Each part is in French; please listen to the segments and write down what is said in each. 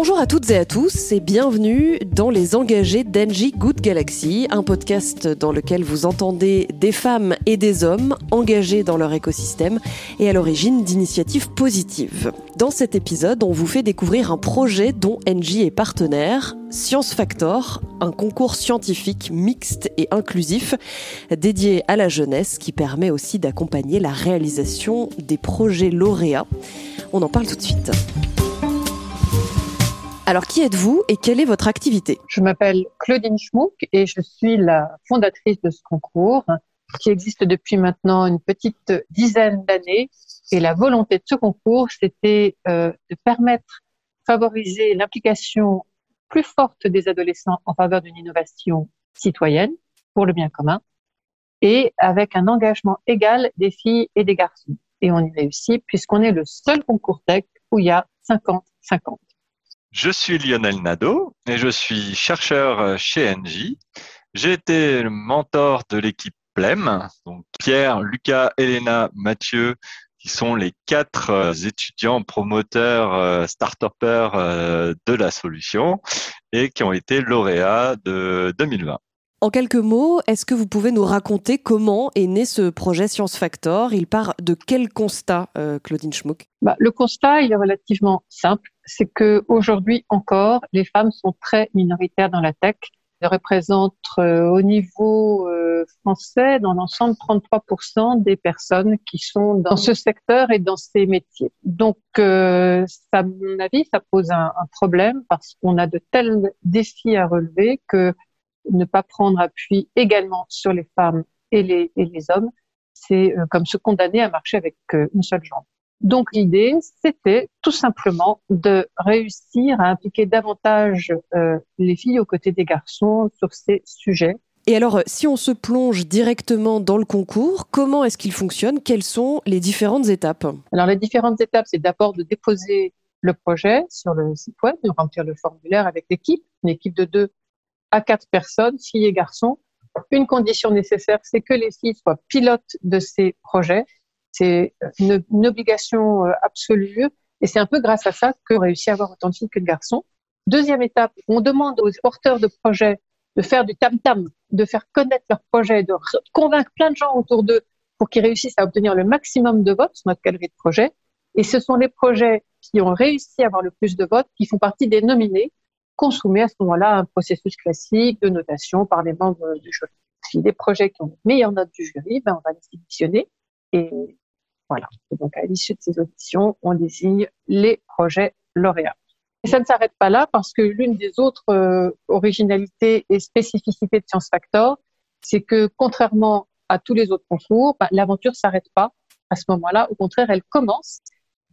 Bonjour à toutes et à tous et bienvenue dans Les Engagés d'Engie Good Galaxy, un podcast dans lequel vous entendez des femmes et des hommes engagés dans leur écosystème et à l'origine d'initiatives positives. Dans cet épisode, on vous fait découvrir un projet dont Engie est partenaire, Science Factor, un concours scientifique mixte et inclusif dédié à la jeunesse qui permet aussi d'accompagner la réalisation des projets lauréats. On en parle tout de suite. Alors, qui êtes-vous et quelle est votre activité? Je m'appelle Claudine Schmuck et je suis la fondatrice de ce concours qui existe depuis maintenant une petite dizaine d'années. Et la volonté de ce concours, c'était euh, de permettre, favoriser l'implication plus forte des adolescents en faveur d'une innovation citoyenne pour le bien commun et avec un engagement égal des filles et des garçons. Et on y réussit puisqu'on est le seul concours tech où il y a 50-50. Je suis Lionel Nadeau et je suis chercheur euh, chez Engie. J'ai été le mentor de l'équipe PLEM, donc Pierre, Lucas, Elena, Mathieu, qui sont les quatre euh, étudiants promoteurs, euh, start de la solution et qui ont été lauréats de 2020. En quelques mots, est-ce que vous pouvez nous raconter comment est né ce projet Science Factor? Il part de quel constat, euh, Claudine Schmuck? Bah, Le constat, il est relativement simple. C'est que aujourd'hui encore, les femmes sont très minoritaires dans la tech. Elles représentent euh, au niveau euh, français, dans l'ensemble, 33% des personnes qui sont dans ce secteur et dans ces métiers. Donc, à mon avis, ça pose un problème parce qu'on a de tels défis à relever que ne pas prendre appui également sur les femmes et les, et les hommes, c'est euh, comme se condamner à marcher avec euh, une seule jambe. Donc l'idée, c'était tout simplement de réussir à impliquer davantage euh, les filles aux côtés des garçons sur ces sujets. Et alors, si on se plonge directement dans le concours, comment est-ce qu'il fonctionne? Quelles sont les différentes étapes? Alors les différentes étapes, c'est d'abord de déposer le projet sur le site web, de remplir le formulaire avec l'équipe, une équipe de deux à quatre personnes, filles et garçons. Une condition nécessaire, c'est que les filles soient pilotes de ces projets. C'est une, obligation euh, absolue et c'est un peu grâce à ça que réussit à avoir autant de filles que de garçons. Deuxième étape, on demande aux porteurs de projets de faire du tam-tam, de faire connaître leur projet, de convaincre plein de gens autour d'eux pour qu'ils réussissent à obtenir le maximum de votes sur notre galerie de projets. Et ce sont les projets qui ont réussi à avoir le plus de votes qui font partie des nominés consommer à ce moment-là un processus classique de notation par les membres du jury. Si les projets qui ont les meilleures notes du jury, ben, on va les sélectionner et voilà. donc, à l'issue de ces auditions, on désigne les projets lauréats. Et ça ne s'arrête pas là parce que l'une des autres euh, originalités et spécificités de Science Factor, c'est que contrairement à tous les autres concours, ben, l'aventure s'arrête pas à ce moment-là. Au contraire, elle commence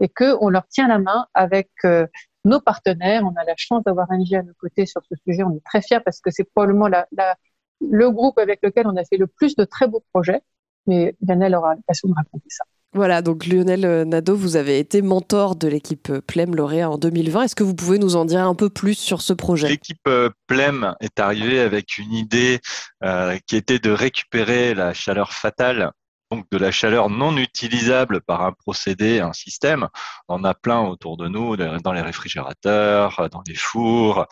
et que on leur tient la main avec euh, nos partenaires. On a la chance d'avoir NG à nos côtés sur ce sujet. On est très fiers parce que c'est probablement la, la, le groupe avec lequel on a fait le plus de très beaux projets. Mais Lionel aura l'occasion de raconter ça. Voilà, donc Lionel euh, Nadeau, vous avez été mentor de l'équipe euh, PLEM lauréat en 2020. Est-ce que vous pouvez nous en dire un peu plus sur ce projet? L'équipe euh, PLEM est arrivée avec une idée euh, qui était de récupérer la chaleur fatale donc de la chaleur non utilisable par un procédé, un système. On en a plein autour de nous, dans les réfrigérateurs, dans les fours,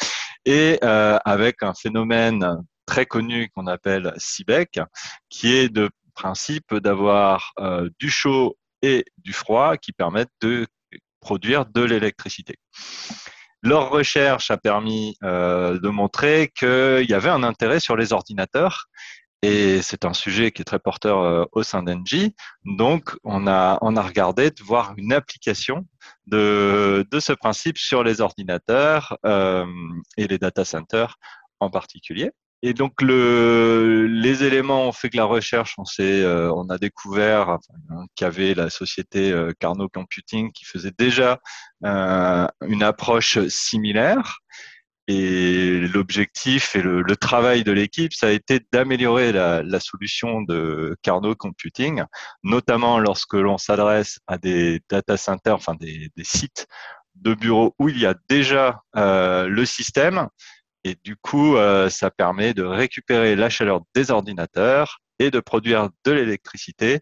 et euh, avec un phénomène très connu qu'on appelle CIBEC, qui est de principe d'avoir euh, du chaud et du froid qui permettent de produire de l'électricité. Leur recherche a permis euh, de montrer qu'il y avait un intérêt sur les ordinateurs et c'est un sujet qui est très porteur euh, au sein d'Engie. Donc, on a, on a regardé de voir une application de, de ce principe sur les ordinateurs euh, et les data centers en particulier. Et donc, le, les éléments ont fait que la recherche, on, s'est, euh, on a découvert enfin, qu'il y avait la société euh, Carnot Computing qui faisait déjà une approche similaire. Et l'objectif et le, travail de l'équipe, ça a été d'améliorer la, solution de Carnot Computing, notamment lorsque l'on s'adresse à des data centers, enfin des, sites de bureaux où il y a déjà euh, le système. Et du coup, euh, ça permet de récupérer la chaleur des ordinateurs et de produire de l'électricité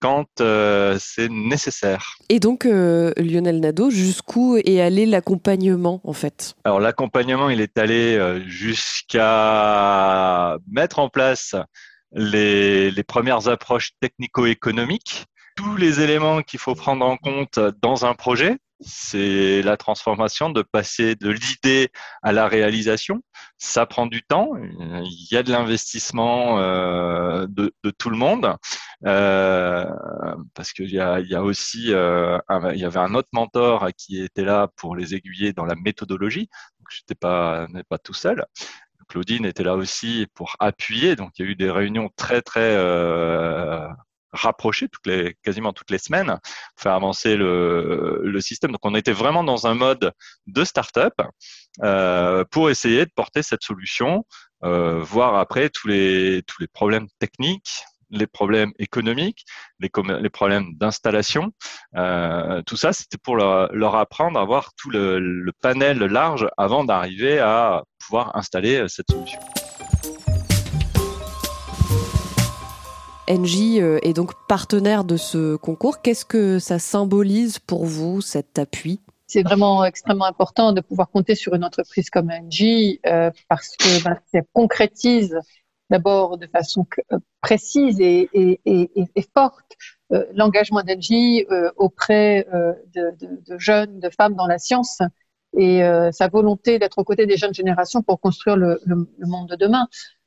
quand euh, c'est nécessaire. Et donc, euh, Lionel Nadeau, jusqu'où est allé l'accompagnement en fait? Alors l'accompagnement, il est allé euh, jusqu'à mettre en place les, les premières approches technico-économiques, tous les éléments qu'il faut prendre en compte dans un projet, c'est la transformation de passer de l'idée à la réalisation. Ça prend du temps. Il y a de l'investissement euh, de, tout le monde euh, parce qu'il y a, y a aussi euh, il y avait un autre mentor qui était là pour les aiguiller dans la méthodologie. Donc j'étais pas pas tout seul. Claudine était là aussi pour appuyer. Donc il y a eu des réunions très très rapprocher toutes quasiment toutes les semaines, faire avancer le, système. Donc on était vraiment dans un mode de start-up euh, pour essayer de porter cette solution, euh, voir après tous les, problèmes techniques, les problèmes économiques, les, problèmes d'installation. Euh, tout ça, c'était pour leur, apprendre à voir tout le panel large avant d'arriver à pouvoir installer cette solution. Engie euh, est donc partenaire de ce concours. Qu'est-ce que ça symbolise pour vous, cet appui? C'est vraiment extrêmement important de pouvoir compter sur une entreprise comme Engie euh, parce que ben, ça concrétise d'abord de façon euh, précise et, forte l'engagement d'Engie auprès de, jeunes, de femmes dans la science et sa volonté d'être aux côtés des jeunes générations pour construire le monde de demain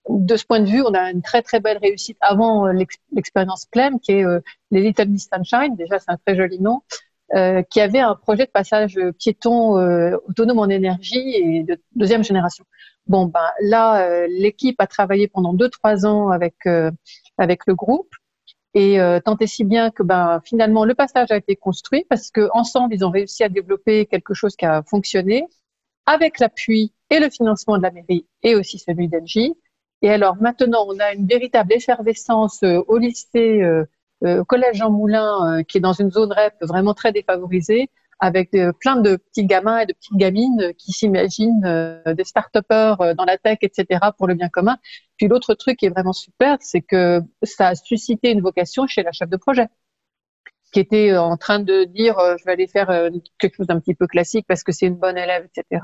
de ce point de vue, on a une très très belle réussite avant euh, l'expérience Clem, qui est euh, les Little Miss Sunshine. Déjà, c'est un très joli nom. Euh, qui avait un projet de passage piéton autonome en énergie et de deuxième génération. Bon, ben là, l'équipe a travaillé pendant deux trois ans avec avec le groupe et tant et si bien que ben finalement le passage a été construit parce que ensemble ils ont réussi à développer quelque chose qui a fonctionné avec l'appui et le financement de la mairie et aussi celui d'Engie et alors maintenant, on a une véritable effervescence euh, au lycée, euh, euh, au collège Jean Moulin, qui est dans une zone REP vraiment très défavorisée, avec plein de petits gamins et de petites gamines qui s'imaginent des start-upers dans la tech, etc., pour le bien commun. Puis l'autre truc qui est vraiment super, c'est que ça a suscité une vocation chez la chef de projet qui était en train de dire je vais aller faire quelque chose d'un petit peu classique parce que c'est une bonne élève, etc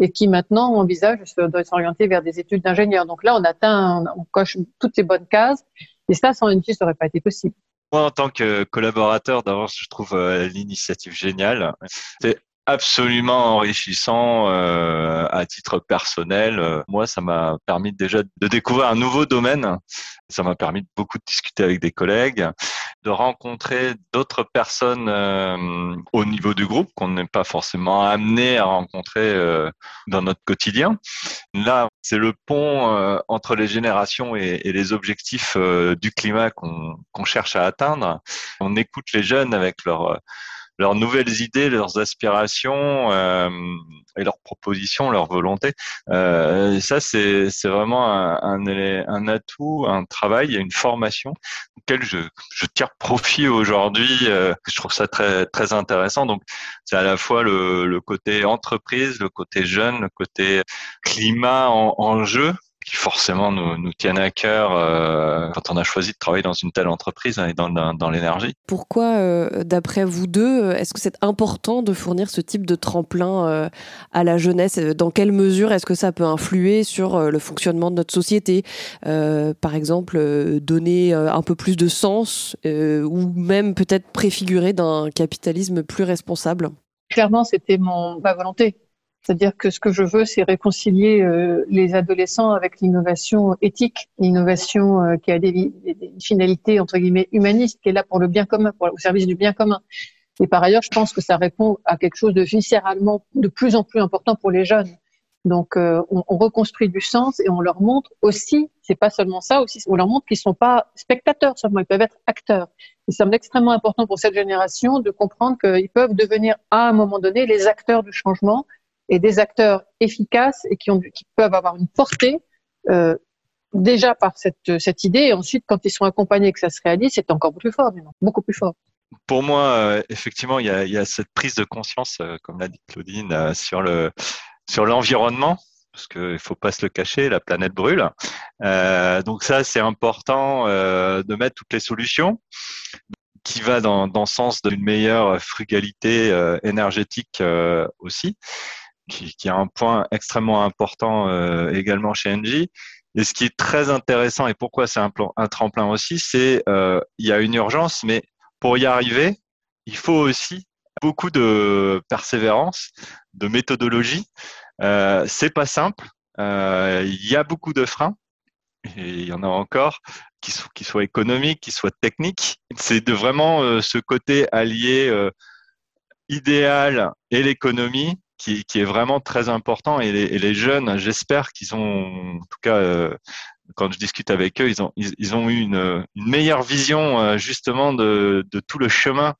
et qui maintenant envisage de s'orienter vers des études d'ingénieur. Donc là, on atteint, on coche toutes les bonnes cases, et ça, sans une fille, ça n'aurait pas été possible. Moi, en tant que collaborateur, d'abord, je trouve euh, l'initiative géniale. C'est absolument enrichissant euh, à titre personnel. Moi, ça m'a permis déjà de découvrir un nouveau domaine. Ça m'a permis beaucoup de discuter avec des collègues, de rencontrer d'autres personnes euh, au niveau du groupe qu'on n'est pas forcément amené à rencontrer dans notre quotidien. Là, c'est le pont entre les générations et les objectifs du climat qu'on cherche à atteindre. On écoute les jeunes avec leur leurs nouvelles idées, leurs aspirations euh, et leurs propositions, leurs volontés. Euh, ça, c'est vraiment un, un, un, atout, un travail, une formation auquel je, je tire profit aujourd'hui. Euh, je trouve ça très très intéressant. Donc, c'est à la fois le, le, côté entreprise, le côté jeune, le côté climat en, en jeu qui forcément nous, nous tiennent à cœur euh, quand on a choisi de travailler dans une telle entreprise hein, et dans, dans, dans l'énergie. Pourquoi, euh, d'après vous deux, euh, est-ce que c'est important de fournir ce type de tremplin euh, à la jeunesse? Dans quelle mesure est-ce que ça peut influer sur euh, le fonctionnement de notre société? Par exemple, donner un peu plus de sens ou même peut-être préfigurer d'un capitalisme plus responsable? Clairement, c'était mon ma volonté c'est-à-dire que ce que je veux, c'est réconcilier euh, les adolescents avec l'innovation éthique, l'innovation euh, qui a des, finalités entre guillemets humanistes, qui est là pour le bien commun, au service du bien commun. Et par ailleurs, je pense que ça répond à quelque chose de viscéralement de plus en plus important pour les jeunes. Donc, euh, on, on, reconstruit du sens et on leur montre aussi, c'est pas seulement ça, aussi, on leur montre qu'ils sont pas spectateurs seulement, ils peuvent être acteurs. Il semble extrêmement important pour cette génération de comprendre qu'ils peuvent devenir à un moment donné les acteurs du changement et des acteurs efficaces et qui, ont, qui peuvent avoir une portée euh, déjà par cette, cette idée. Et ensuite, quand ils sont accompagnés et que ça se réalise, c'est encore plus fort, beaucoup plus fort. Pour moi, euh, effectivement, il y, a, y, a, cette prise de conscience, euh, comme l'a dit Claudine, euh, sur le sur l'environnement parce qu'il ne faut pas se le cacher, la planète brûle. Euh, donc ça, c'est important euh, de mettre toutes les solutions qui va dans, dans le sens d'une meilleure frugalité euh, énergétique euh, aussi, qui, qui, est un point extrêmement important euh, également chez Engie. Et ce qui est très intéressant et pourquoi c'est un, tremplin aussi, c'est il y a une urgence, mais pour y arriver, il faut aussi beaucoup de persévérance, de méthodologie. Euh, c'est pas simple. Euh, il y a beaucoup de freins. Et il y en a encore qui, soient, qui soient économiques, qui soient techniques. C'est de vraiment euh, ce côté allié euh, idéal et l'économie qui, est vraiment très important. Et les, jeunes, j'espère qu'ils ont, en tout cas, euh, quand je discute avec eux, ils ont, ils, ont eu une, une, meilleure vision euh, justement de, de, tout le chemin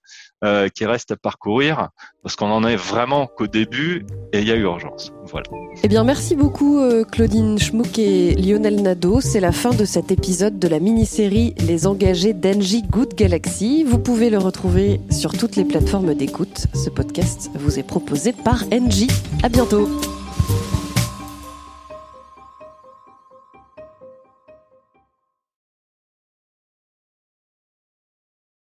euh, qui reste à parcourir, parce qu'on en est vraiment qu'au début et il y a urgence. Voilà. Eh bien, merci beaucoup euh, Claudine Schmuck et Lionel Nadeau. C'est la fin de cet épisode de la mini-série Les engagés d'Engie Good Galaxy. Vous pouvez le retrouver sur toutes les plateformes d'écoute. Ce podcast vous est proposé par Engie. À bientôt.